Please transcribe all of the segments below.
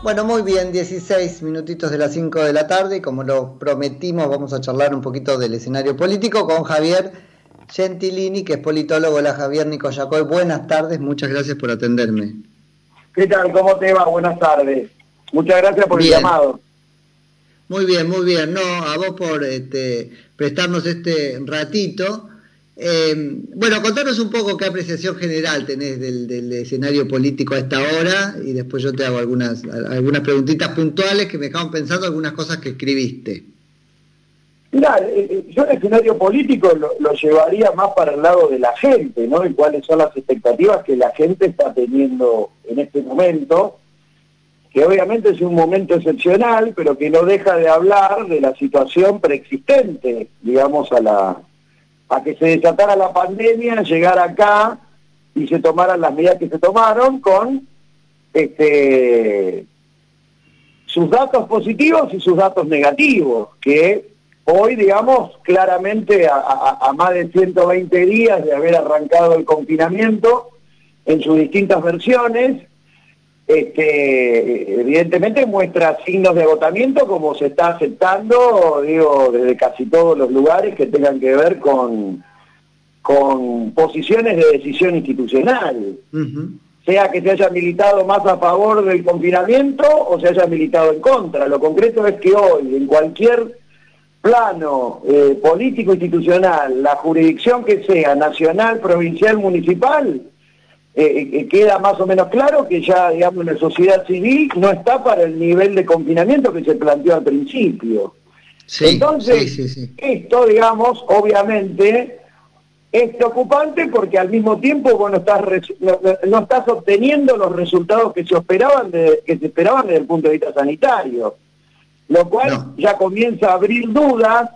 Bueno, muy bien, 16 minutitos de las 5 de la tarde y como lo prometimos vamos a charlar un poquito del escenario político con Javier Gentilini, que es politólogo. Hola Javier Nicoyacoy, buenas tardes, muchas gracias por atenderme. ¿Qué tal? ¿Cómo te va? Buenas tardes. Muchas gracias por el llamado. Muy bien, muy bien. No, a vos por este, prestarnos este ratito. Eh, bueno, contanos un poco qué apreciación general tenés del, escenario político a esta hora y después yo te hago algunas, algunas preguntitas puntuales que me dejaron pensando algunas cosas que escribiste. Mira, eh, eh, yo el escenario político lo, llevaría más para el lado de la gente, ¿no? Y cuáles son las expectativas que la gente está teniendo en este momento, que obviamente es un momento excepcional, pero que no deja de hablar de la situación preexistente, digamos, a la, a que se desatara la pandemia, llegar acá y se tomaran las medidas que se tomaron con este, sus datos positivos y sus datos negativos, que hoy, digamos, claramente a, a, más de 120 días de haber arrancado el confinamiento en sus distintas versiones, este, evidentemente muestra signos de agotamiento como se está aceptando, digo, desde casi todos los lugares que tengan que ver con, con posiciones de decisión institucional. Sea que se haya militado más a favor del confinamiento o se haya militado en contra. Lo concreto es que hoy, en cualquier plano eh, político institucional, la jurisdicción que sea, nacional, provincial, municipal, eh, eh, queda más o menos claro que ya, digamos, la sociedad civil no está para el nivel de confinamiento que se planteó al principio. Entonces, esto, digamos, obviamente es preocupante porque al mismo tiempo vos no estás, no, estás obteniendo los resultados que se esperaban de, que se esperaban desde el punto de vista sanitario, lo cual ya comienza a abrir dudas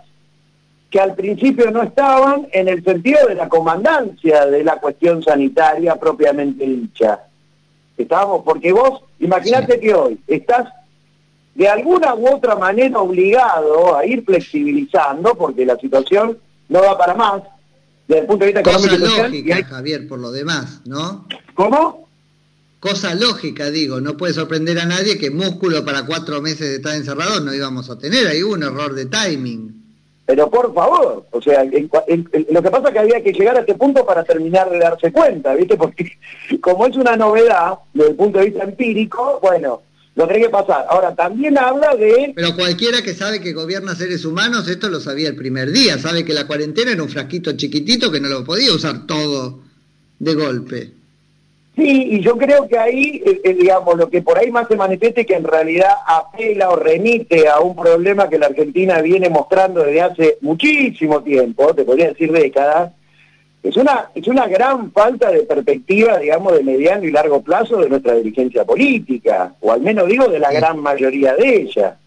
que al principio no estaban en el sentido de la comandancia de la cuestión sanitaria propiamente dicha. Estábamos, porque vos, imagínate que hoy estás de alguna u otra manera obligado a ir flexibilizando, porque la situación no va para más, desde el punto de vista económico y social. lógica, Javier, por lo demás, ¿no? ¿Cómo? Cosa lógica, digo, no puede sorprender a nadie que músculo para cuatro meses de estar encerrado no íbamos a tener, hubo un error de timing. Pero por favor, o sea, lo que pasa es que había que llegar a este punto para terminar de darse cuenta, ¿viste? Porque como es una novedad desde el punto de vista empírico, bueno, lo tiene que pasar. Ahora, también habla de... Pero cualquiera que sabe que gobierna seres humanos, esto lo sabía el primer día, sabe que la cuarentena era un frasquito chiquitito que no lo podía usar todo de golpe. Sí, y yo creo que ahí, eh, eh, digamos, lo que por ahí más se manifieste que en realidad apela o remite a un problema que la Argentina viene mostrando desde hace muchísimo tiempo, te podría decir décadas, es una, es una gran falta de perspectiva, digamos, de mediano y largo plazo de nuestra dirigencia política, o al menos digo de la gran mayoría de ella.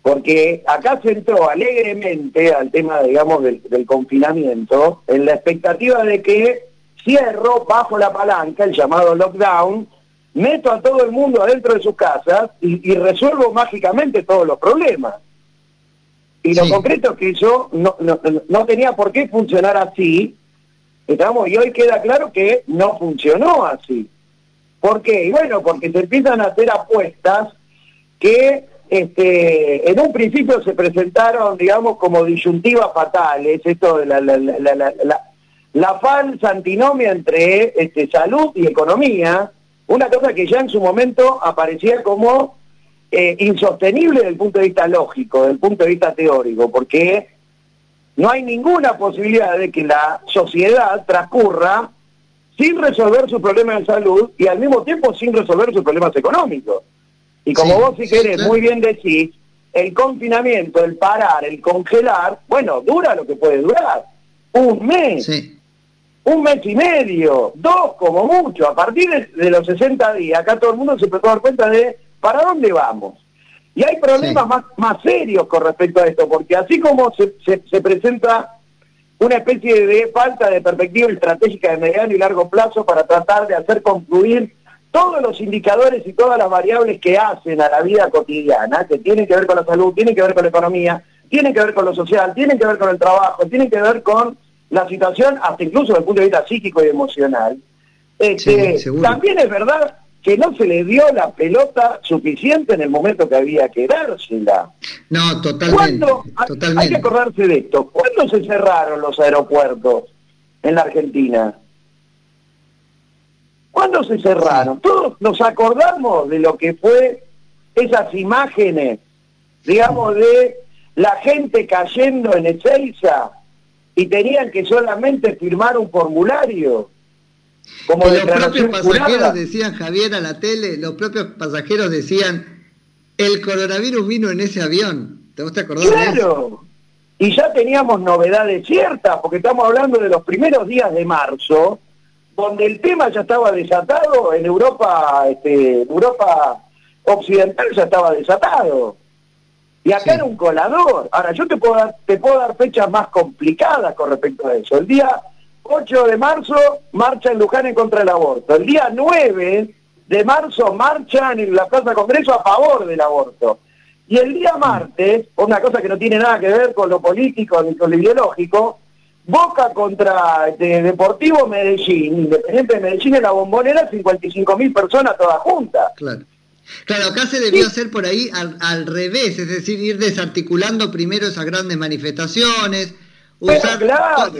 Porque acá se entró alegremente al tema, digamos, del confinamiento, en la expectativa de que cierro, bajo la palanca, el llamado lockdown, meto a todo el mundo adentro de sus casas y, resuelvo mágicamente todos los problemas. Y lo concreto es que eso no, no, tenía por qué funcionar así, estamos, y hoy queda claro que no funcionó así. ¿Por qué? Y bueno, porque se empiezan a hacer apuestas que este, en un principio se presentaron, digamos, como disyuntivas fatales, esto de la, la, la la falsa antinomia entre este, salud y economía, una cosa que ya en su momento aparecía como eh, insostenible desde el punto de vista lógico, desde el punto de vista teórico, porque no hay ninguna posibilidad de que la sociedad transcurra sin resolver sus problemas de salud y al mismo tiempo sin resolver sus problemas económicos. Y como vos si querés muy bien decís, el confinamiento, el parar, el congelar, bueno, dura lo que puede durar. Un mes un mes y medio, dos como mucho, a partir de, los 60 días, acá todo el mundo se a dar cuenta de para dónde vamos. Y hay problemas más, más serios con respecto a esto, porque así como se, se, presenta una especie de falta de perspectiva estratégica de mediano y largo plazo para tratar de hacer concluir todos los indicadores y todas las variables que hacen a la vida cotidiana, que tienen que ver con la salud, tienen que ver con la economía, tienen que ver con lo social, tienen que ver con el trabajo, tienen que ver con la situación, hasta incluso desde el punto de vista psíquico y emocional. Este, también es verdad que no se le dio la pelota suficiente en el momento que había que dársela. No, totalmente, totalmente. Hay que acordarse de esto. ¿Cuándo se cerraron los aeropuertos en la Argentina? ¿Cuándo se cerraron? Todos nos acordamos de lo que fue esas imágenes, digamos, de la gente cayendo en Ezeiza y tenían que solamente firmar un formulario. Como los propios pasajeros decían, Javier, a la tele, los propios pasajeros decían, el coronavirus vino en ese avión. ¿Te gusta acordar claro. Y ya teníamos novedades ciertas, porque estamos hablando de los primeros días de marzo, donde el tema ya estaba desatado en Europa, este, Europa occidental ya estaba desatado. Y acá era un colador. Ahora, yo te puedo, dar, te puedo dar fechas más complicadas con respecto a eso. El día 8 de marzo marcha en Luján en contra del aborto. El día 9 de marzo marcha en la Plaza Congreso a favor del aborto. Y el día martes, una cosa que no tiene nada que ver con lo político ni con lo ideológico, Boca contra este, Deportivo Medellín, Independiente de Medellín en la bombonera, 55 mil personas todas juntas. Claro. Claro, acá se debió hacer por ahí al, revés, es decir, ir desarticulando primero esas grandes manifestaciones, usar,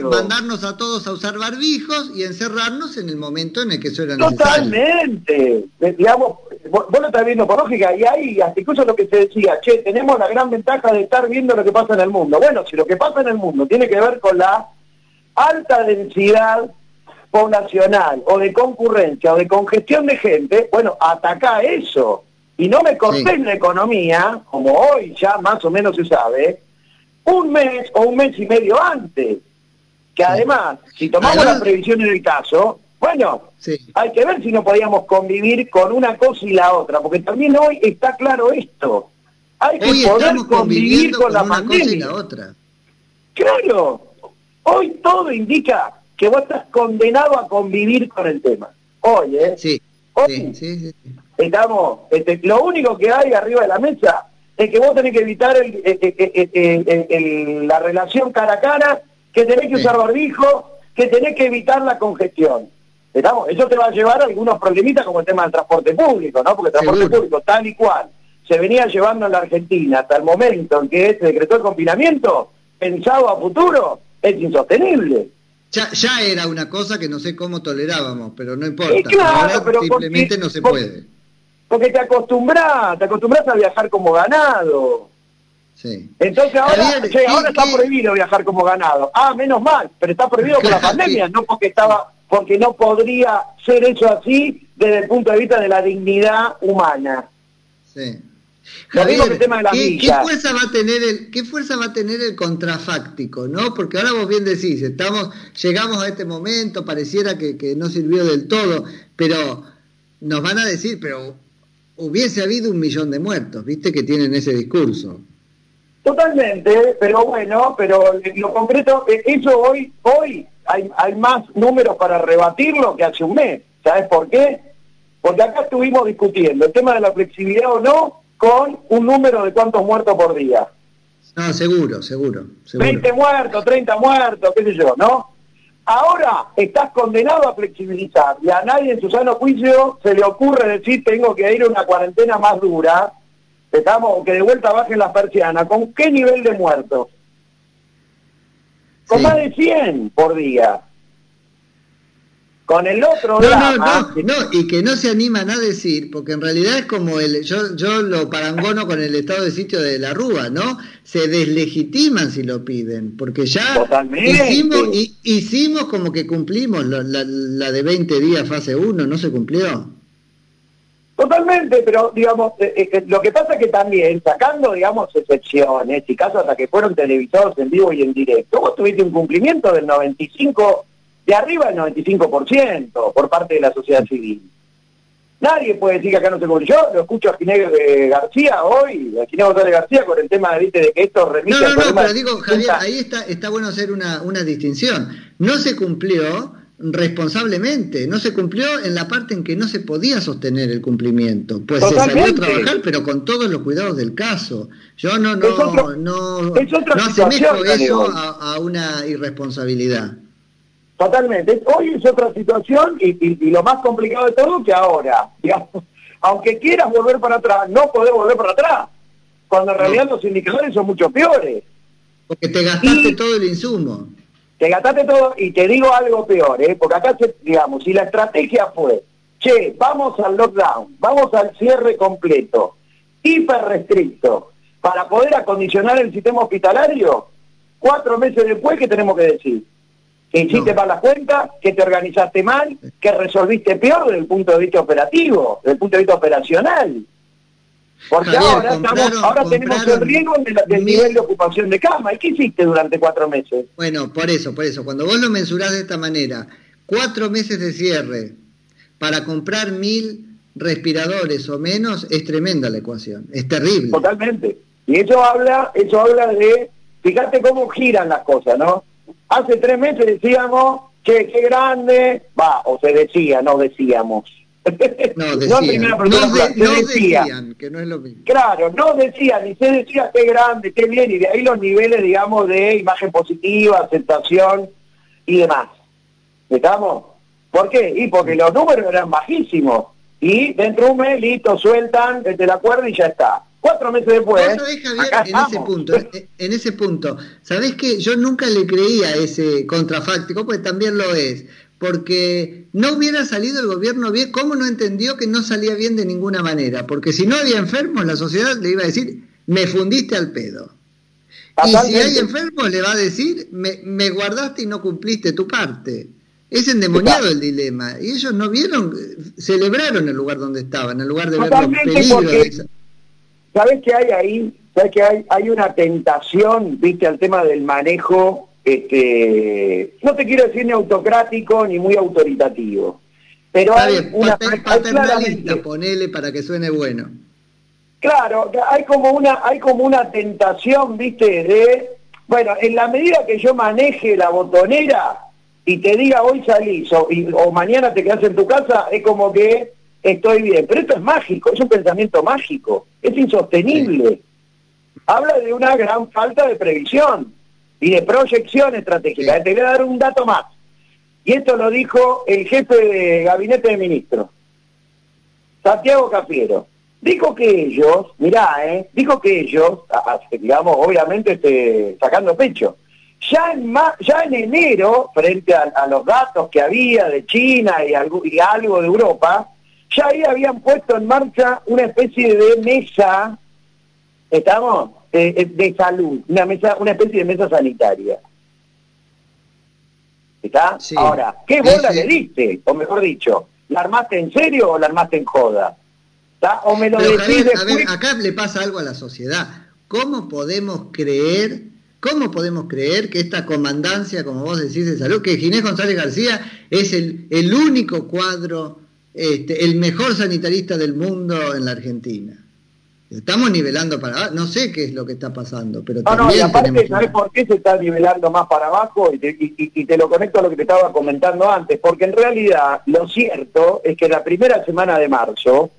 mandarnos a todos a usar barbijos y encerrarnos en el momento en el que eso era necesario. Totalmente, digamos, vos, lo estás viendo por lógica, y ahí hasta incluso lo que se decía, che, tenemos la gran ventaja de estar viendo lo que pasa en el mundo. Bueno, si lo que pasa en el mundo tiene que ver con la alta densidad poblacional o de concurrencia o de congestión de gente, bueno, ataca eso. Y no me corté la economía, como hoy ya más o menos se sabe, un mes o un mes y medio antes. Que además, si tomamos la previsión en el caso, bueno, hay que ver si no podíamos convivir con una cosa y la otra, porque también hoy está claro esto. Hay que poder convivir con, la pandemia. y la otra. Claro, hoy todo indica que vos estás condenado a convivir con el tema. Hoy, ¿eh? Sí. Hoy sí, sí, estamos, este, lo único que hay arriba de la mesa es que vos tenés que evitar el, la relación cara a cara, que tenés que usar barbijo, que tenés que evitar la congestión. ¿Estamos? Eso te va a llevar a algunos problemitas como el tema del transporte público, ¿no? Porque el transporte público tal y cual se venía llevando en la Argentina hasta el momento en que se decretó el confinamiento, pensado a futuro, es insostenible. Ya, era una cosa que no sé cómo tolerábamos, pero no importa. Ahora simplemente no se puede. Porque te acostumbras, te acostumbras a viajar como ganado. Sí. Entonces ahora, ahora está prohibido viajar como ganado. Ah, menos mal, pero está prohibido por la pandemia, no porque estaba, porque no podría ser hecho así desde el punto de vista de la dignidad humana. Sí. ¿Qué, fuerza va a tener el, ¿qué fuerza va a tener el contrafáctico? ¿no? Porque ahora vos bien decís, estamos, llegamos a este momento, pareciera que, que no sirvió del todo, pero nos van a decir, pero hubiese habido un millón de muertos, ¿viste? Que tienen ese discurso. Totalmente, pero bueno, pero lo concreto, eh, eso hoy, hoy hay, hay más números para rebatirlo que hace un mes. ¿Sabes por qué? Porque acá estuvimos discutiendo el tema de la flexibilidad o no, con un número de cuántos muertos por día. No, seguro, seguro, seguro. 20 muertos, 30 muertos, qué sé yo, ¿no? Ahora estás condenado a flexibilizar y a nadie en su sano juicio se le ocurre decir tengo que ir a una cuarentena más dura, estamos que de vuelta bajen las persianas. ¿Con qué nivel de muertos? Con más de 100 por día con el otro no, no, no, no, y que no se animan a decir, porque en realidad es como el, yo, yo lo parangono con el estado de sitio de la Rúa, ¿no? Se deslegitiman si lo piden, porque ya hicimos, hicimos como que cumplimos la, la, de 20 días fase 1, ¿no se cumplió? Totalmente, pero digamos, eh, eh, eh, lo que pasa es que también, sacando, digamos, excepciones y casos hasta que fueron televisados en vivo y en directo, vos tuviste un cumplimiento del 95 de arriba el 95% por parte de la sociedad civil. Nadie puede decir que acá no se cumple. Yo lo escucho a Ginés García hoy, a Ginés González García, con el tema de, de que esto remite No, no, no, pero digo, Javier, ahí está, está bueno hacer una, una distinción. No se cumplió responsablemente, no se cumplió en la parte en que no se podía sostener el cumplimiento. Pues se salió a trabajar, pero con todos los cuidados del caso. Yo no, no, no, no asemejo eso a, a una irresponsabilidad. Totalmente. Hoy es otra situación y, lo más complicado de todo que ahora, digamos, aunque quieras volver para atrás, no podés volver para atrás, cuando en realidad los indicadores son mucho peores. Porque te gastaste todo el insumo. Te gastaste todo y te digo algo peor, ¿eh? porque acá, digamos, si la estrategia fue, che, vamos al lockdown, vamos al cierre completo, hiper restricto, para poder acondicionar el sistema hospitalario, cuatro meses después, ¿qué tenemos que decir? Que hiciste mal la cuenta, que te organizaste mal, que resolviste peor desde el punto de vista operativo, desde el punto de vista operacional. Porque ahora, estamos, ahora tenemos el riesgo del nivel de ocupación de cama. ¿Y qué hiciste durante cuatro meses? Bueno, por eso, por eso. Cuando vos lo mensurás de esta manera, cuatro meses de cierre para comprar mil respiradores o menos, es tremenda la ecuación. Es terrible. Totalmente. Y eso habla, eso habla de, fíjate cómo giran las cosas, ¿no? Hace tres meses decíamos que qué grande, va, o se decía, no decíamos. No, decían, no, decían, que no es lo mismo. Claro, no decían, y se decía qué grande, qué bien, y de ahí los niveles, digamos, de imagen positiva, aceptación y demás. ¿Estamos? ¿Por qué? Y porque los números eran bajísimos. Y dentro de un mes, listo, sueltan desde la cuerda y ya está. Cuatro meses después. en ese punto, en ese punto, ¿sabés que Yo nunca le creía ese contrafáctico, pues también lo es. Porque no hubiera salido el gobierno bien, ¿cómo no entendió que no salía bien de ninguna manera? Porque si no había enfermos, la sociedad le iba a decir, me fundiste al pedo. Y si hay enfermos, le va a decir, me, me guardaste y no cumpliste tu parte. Es endemoniado el dilema. Y ellos no vieron, celebraron el lugar donde estaban, el lugar de ver los peligros. ¿Sabes qué hay ahí? ¿Sabes que hay? Hay una tentación, viste, al tema del manejo, este, no te quiero decir ni autocrático ni muy autoritativo. Pero hay una paternalista, ponele para que suene bueno. Claro, hay como una, hay como una tentación, viste, de, bueno, en la medida que yo maneje la botonera y te diga hoy salís o, o mañana te quedas en tu casa, es como que estoy bien. Pero esto es mágico, es un pensamiento mágico, es insostenible. Habla de una gran falta de previsión y de proyección estratégica. Te voy a dar un dato más. Y esto lo dijo el jefe de gabinete de ministros, Santiago Cafiero. Dijo que ellos, mirá, eh, dijo que ellos, digamos, obviamente este, sacando pecho, ya en, ya en enero, frente a, los datos que había de China y algo, y algo de Europa, ya ahí habían puesto en marcha una especie de mesa, ¿estamos? Eh, eh, de salud, una mesa, una especie de mesa sanitaria. ¿Está? Ahora, ¿qué bola le diste? O mejor dicho, ¿la armaste en serio o la armaste en joda? ¿Está? O me lo decís a ver, acá le pasa algo a la sociedad. ¿Cómo podemos creer, cómo podemos creer que esta comandancia, como vos decís, de salud, que Ginés González García es el, el único cuadro este, el mejor sanitarista del mundo en la Argentina. Estamos nivelando para abajo, no sé qué es lo que está pasando, pero no, no, y aparte, ¿sabes por qué se está nivelando más para abajo? Y te, y te, lo conecto a lo que te estaba comentando antes, porque en realidad lo cierto es que la primera semana de marzo,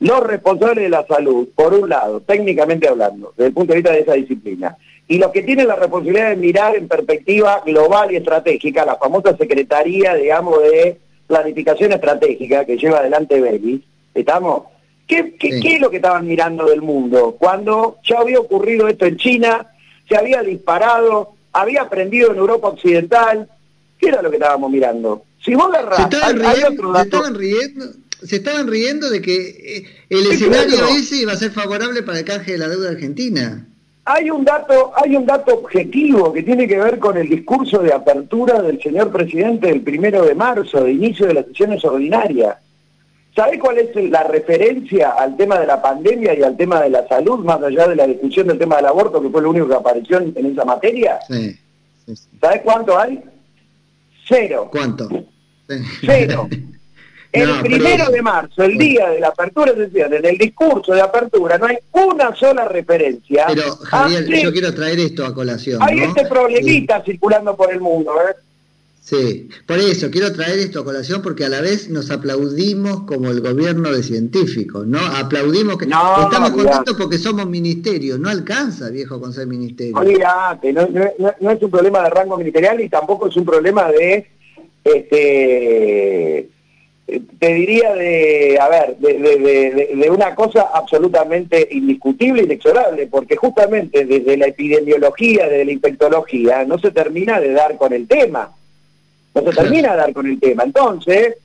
los responsables de la salud, por un lado, técnicamente hablando, desde el punto de vista de esa disciplina, y los que tienen la responsabilidad de mirar en perspectiva global y estratégica, la famosa Secretaría, digamos, de planificación estratégica que lleva adelante Belis, ¿estamos? ¿Qué, qué, es lo que estaban mirando del mundo? Cuando ya había ocurrido esto en China, se había disparado, había aprendido en Europa Occidental, ¿qué era lo que estábamos mirando? Si vos agarrás, se estaban, riendo, se estaban riendo, se estaban riendo de que eh, el escenario ese iba a ser favorable para el canje de la deuda argentina. Hay un dato, hay un dato objetivo que tiene que ver con el discurso de apertura del señor presidente del primero de marzo, de inicio de las sesiones ordinarias. ¿Sabe cuál es la referencia al tema de la pandemia y al tema de la salud, más allá de la discusión del tema del aborto, que fue lo único que apareció en, esa materia? Sí, ¿Sabes cuánto hay? Cero. ¿Cuánto? Cero. El primero de marzo, el día de la apertura de sesiones, en el discurso de apertura, no hay una sola referencia. Pero, Javier, yo quiero traer esto a colación. Hay este problemita circulando por el mundo, ¿eh? Sí, por eso quiero traer esto a colación porque a la vez nos aplaudimos como el gobierno de científicos, ¿no? Aplaudimos que no, estamos contentos porque somos ministerio, no alcanza, viejo, con ser ministerio. Olvídate, no, no, no, es un problema de rango ministerial y tampoco es un problema de este, te diría de, a ver, de, una cosa absolutamente indiscutible, inexorable, porque justamente desde la epidemiología, desde la infectología, no se termina de dar con el tema. No se termina de dar con el tema. Entonces,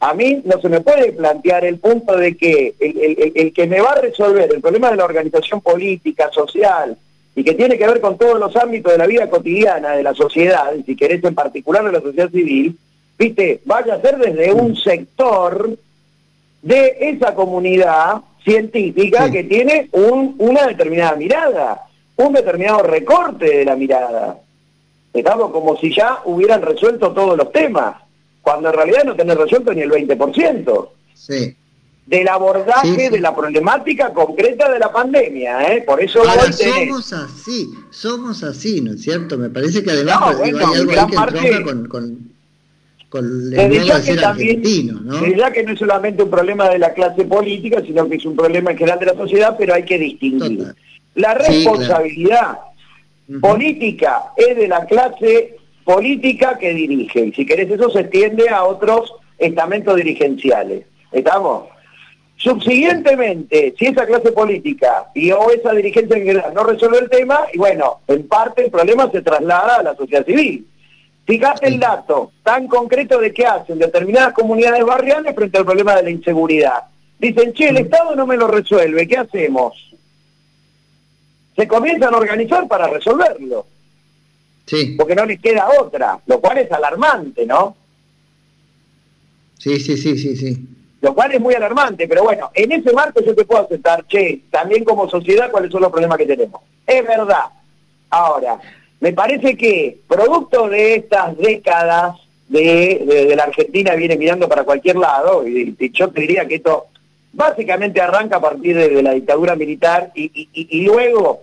a mí no se me puede plantear el punto de que el, que me va a resolver el problema de la organización política, social, y que tiene que ver con todos los ámbitos de la vida cotidiana de la sociedad, y si querés en particular de la sociedad civil, viste, vaya a ser desde un sector de esa comunidad científica que tiene un, una determinada mirada, un determinado recorte de la mirada. Estamos como si ya hubieran resuelto todos los temas, cuando en realidad no tenés resuelto ni el 20%. Sí. Del abordaje de la problemática concreta de la pandemia, ¿eh? Por eso Ahora, somos así, somos así, ¿no es cierto? Me parece que además hay algo ahí que con, con desde ya que también, ya que no es solamente un problema de la clase política, sino que es un problema en general de la sociedad, pero hay que distinguir. La responsabilidad política es de la clase política que dirige, y si querés eso se extiende a otros estamentos dirigenciales. ¿Estamos? Subsiguientemente, si esa clase política y o esa dirigencia en general no resuelve el tema, y bueno, en parte el problema se traslada a la sociedad civil. Fíjate el dato tan concreto de qué hacen determinadas comunidades barriales frente al problema de la inseguridad. Dicen, che, el Estado no me lo resuelve, ¿qué hacemos? Se comienzan a organizar para resolverlo. Sí. Porque no les queda otra, lo cual es alarmante, ¿no? Sí, sí, sí, sí, sí. Lo cual es muy alarmante, pero bueno, en ese marco yo te puedo aceptar, che, también como sociedad, cuáles son los problemas que tenemos. Es verdad. Ahora, me parece que producto de estas décadas de, la Argentina viene mirando para cualquier lado, y, yo te diría que esto básicamente arranca a partir de, la dictadura militar y, luego,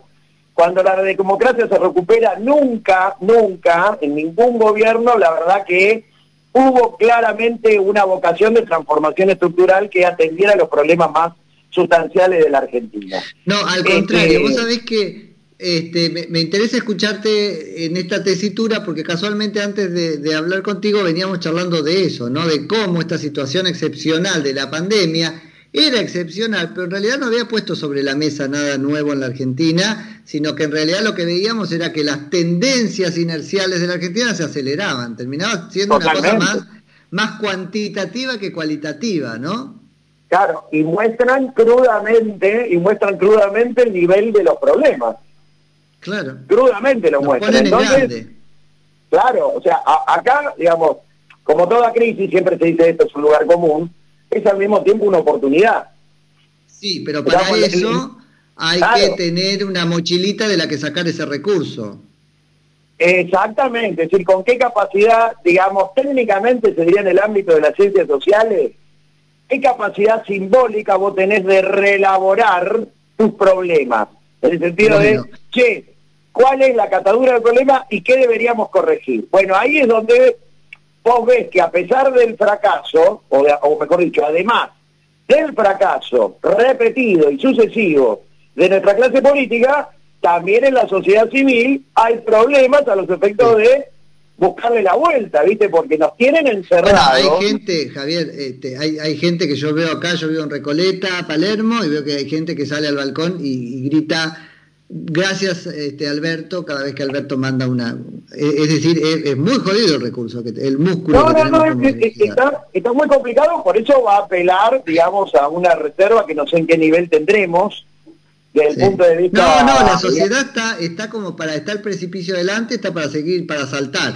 cuando la democracia se recupera, nunca, nunca, en ningún gobierno, la verdad que hubo claramente una vocación de transformación estructural que atendiera los problemas más sustanciales de la Argentina. No, al contrario, este, vos sabés que este, me, interesa escucharte en esta tesitura porque casualmente antes de, hablar contigo veníamos charlando de eso, ¿no? De cómo esta situación excepcional de la pandemia era excepcional, pero en realidad no había puesto sobre la mesa nada nuevo en la Argentina, sino que en realidad lo que veíamos era que las tendencias inerciales de la Argentina se aceleraban, terminaba siendo una cosa más, más cuantitativa que cualitativa, ¿no? Claro, y muestran crudamente, y muestran crudamente el nivel de los problemas. Claro. Crudamente lo muestra. Entonces, claro, o sea, acá, digamos, como toda crisis, siempre se dice esto es un lugar común, es al mismo tiempo una oportunidad. Sí, pero para eso hay que tener una mochilita de la que sacar ese recurso. Exactamente, es decir, con qué capacidad, digamos, técnicamente se diría en el ámbito de las ciencias sociales, qué capacidad simbólica vos tenés de reelaborar tus problemas. En el sentido de, che, cuál es la catadura del problema y qué deberíamos corregir. Bueno, ahí es donde vos ves que a pesar del fracaso, o, mejor dicho, además del fracaso repetido y sucesivo de nuestra clase política, también en la sociedad civil hay problemas a los efectos de buscarle la vuelta, ¿viste? Porque nos tienen encerrados. hay gente, Javier, este, hay, hay gente que yo veo acá, yo vivo en Recoleta, Palermo, y veo que hay gente que sale al balcón y grita Gracias, este, Alberto, cada vez que Alberto manda una... Es decir, es, muy jodido el recurso, el músculo. No, no, no, está, está, muy complicado, por eso va a apelar, digamos, a una reserva que no sé en qué nivel tendremos, desde el punto de vista... No, no, la sociedad está, está como para estar el precipicio adelante, está para seguir, para saltar.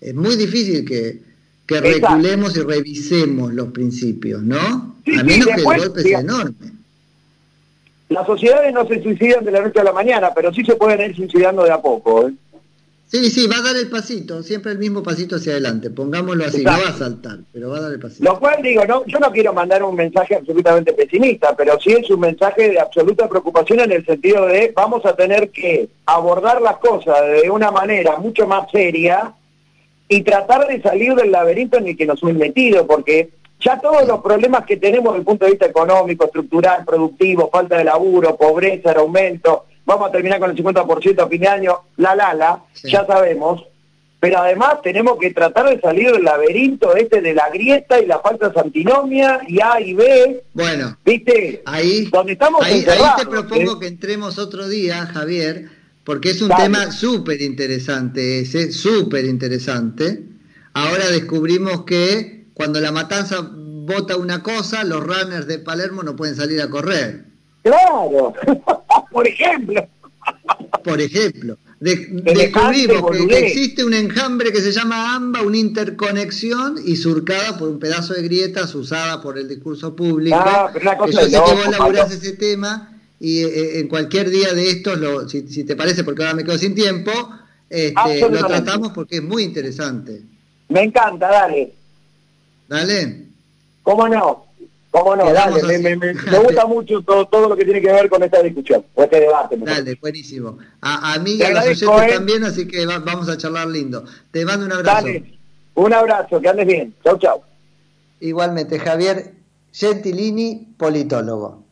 Es muy difícil que, que reculemos y revisemos los principios, ¿no? a menos que el golpe sea enorme. Las sociedades no se suicidan de la noche a la mañana, pero sí se pueden ir suicidando de a poco. ¿eh? Sí, sí, va a dar el pasito, siempre el mismo pasito hacia adelante, pongámoslo así, no va a saltar, pero va a dar el pasito. Lo cual digo, no, yo no quiero mandar un mensaje absolutamente pesimista, pero sí es un mensaje de absoluta preocupación en el sentido de vamos a tener que abordar las cosas de una manera mucho más seria y tratar de salir del laberinto en el que nos hemos metido, porque ya todos los problemas que tenemos desde el punto de vista económico, estructural, productivo, falta de laburo, pobreza, aumento, vamos a terminar con el 50% a fin de año, la la la, ya sabemos, pero además tenemos que tratar de salir del laberinto este de la grieta y la falta de antinomia y A y B. Bueno, ¿viste? Ahí, donde estamos ahí, ahí te propongo que entremos otro día, Javier, porque es un tema súper interesante ese, súper interesante. Ahora descubrimos que cuando la matanza vota una cosa, los runners de Palermo no pueden salir a correr. Claro, por ejemplo. Por ejemplo descubrimos que, existe un enjambre que se llama AMBA, una interconexión y surcada por un pedazo de grietas usada por el discurso público. Ah, pero yo sé que vos laburás ese tema y eh, eh, en cualquier día de estos, lo, si, te parece, porque ahora me quedo sin tiempo, este, lo tratamos porque es muy interesante. Me encanta, dale. Dale. ¿Cómo no? ¿Cómo no? Dale, me, me, gusta mucho todo, todo, lo que tiene que ver con esta discusión, o este debate. Dale, buenísimo. A, a mí y a los oyentes ¿eh? también, así que vamos a charlar lindo. Te mando un abrazo. Dale, un abrazo, que andes bien. Chau, chau. Igualmente, Javier Gentilini, politólogo.